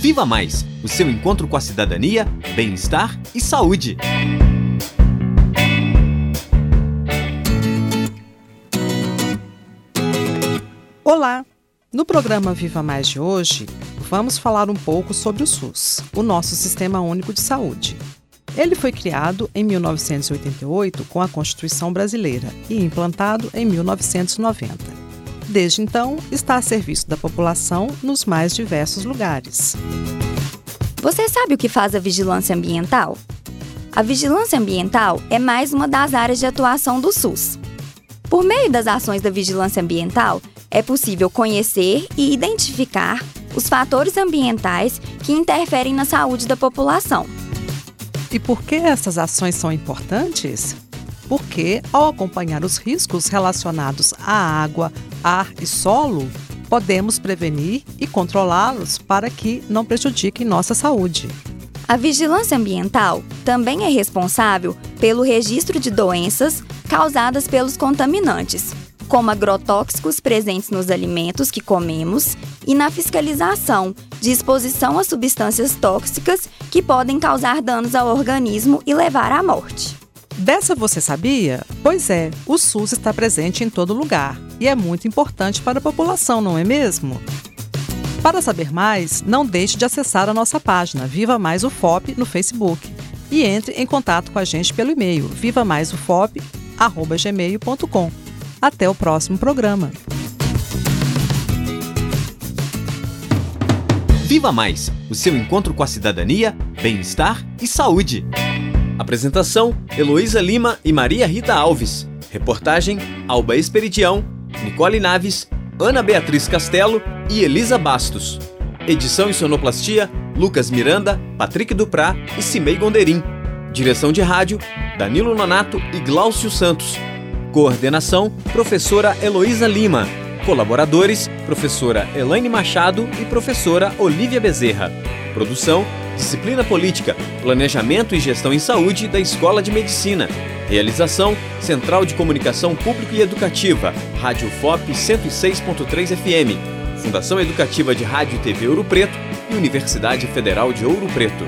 Viva Mais o seu encontro com a cidadania, bem-estar e saúde. Olá! No programa Viva Mais de hoje, vamos falar um pouco sobre o SUS, o nosso Sistema Único de Saúde. Ele foi criado em 1988 com a Constituição Brasileira e implantado em 1990. Desde então, está a serviço da população nos mais diversos lugares. Você sabe o que faz a vigilância ambiental? A vigilância ambiental é mais uma das áreas de atuação do SUS. Por meio das ações da vigilância ambiental, é possível conhecer e identificar os fatores ambientais que interferem na saúde da população. E por que essas ações são importantes? Porque, ao acompanhar os riscos relacionados à água, ar e solo, podemos prevenir e controlá-los para que não prejudiquem nossa saúde. A vigilância ambiental também é responsável pelo registro de doenças causadas pelos contaminantes, como agrotóxicos presentes nos alimentos que comemos e na fiscalização de exposição a substâncias tóxicas que podem causar danos ao organismo e levar à morte. Dessa você sabia? Pois é, o SUS está presente em todo lugar e é muito importante para a população, não é mesmo? Para saber mais, não deixe de acessar a nossa página Viva Mais UFOP no Facebook e entre em contato com a gente pelo e-mail vivamaisufop@gmail.com. Até o próximo programa. Viva Mais o seu encontro com a cidadania, bem-estar e saúde. Apresentação: Heloísa Lima e Maria Rita Alves. Reportagem: Alba Esperidião, Nicole Naves, Ana Beatriz Castelo e Elisa Bastos. Edição e sonoplastia: Lucas Miranda, Patrick Duprá e Cimei Gonderim. Direção de rádio: Danilo Nonato e Gláucio Santos. Coordenação: Professora Heloísa Lima. Colaboradores: Professora Elaine Machado e Professora Olivia Bezerra. Produção: Disciplina Política, Planejamento e Gestão em Saúde da Escola de Medicina. Realização: Central de Comunicação Público e Educativa, Rádio FOP 106.3 FM, Fundação Educativa de Rádio e TV Ouro Preto e Universidade Federal de Ouro Preto.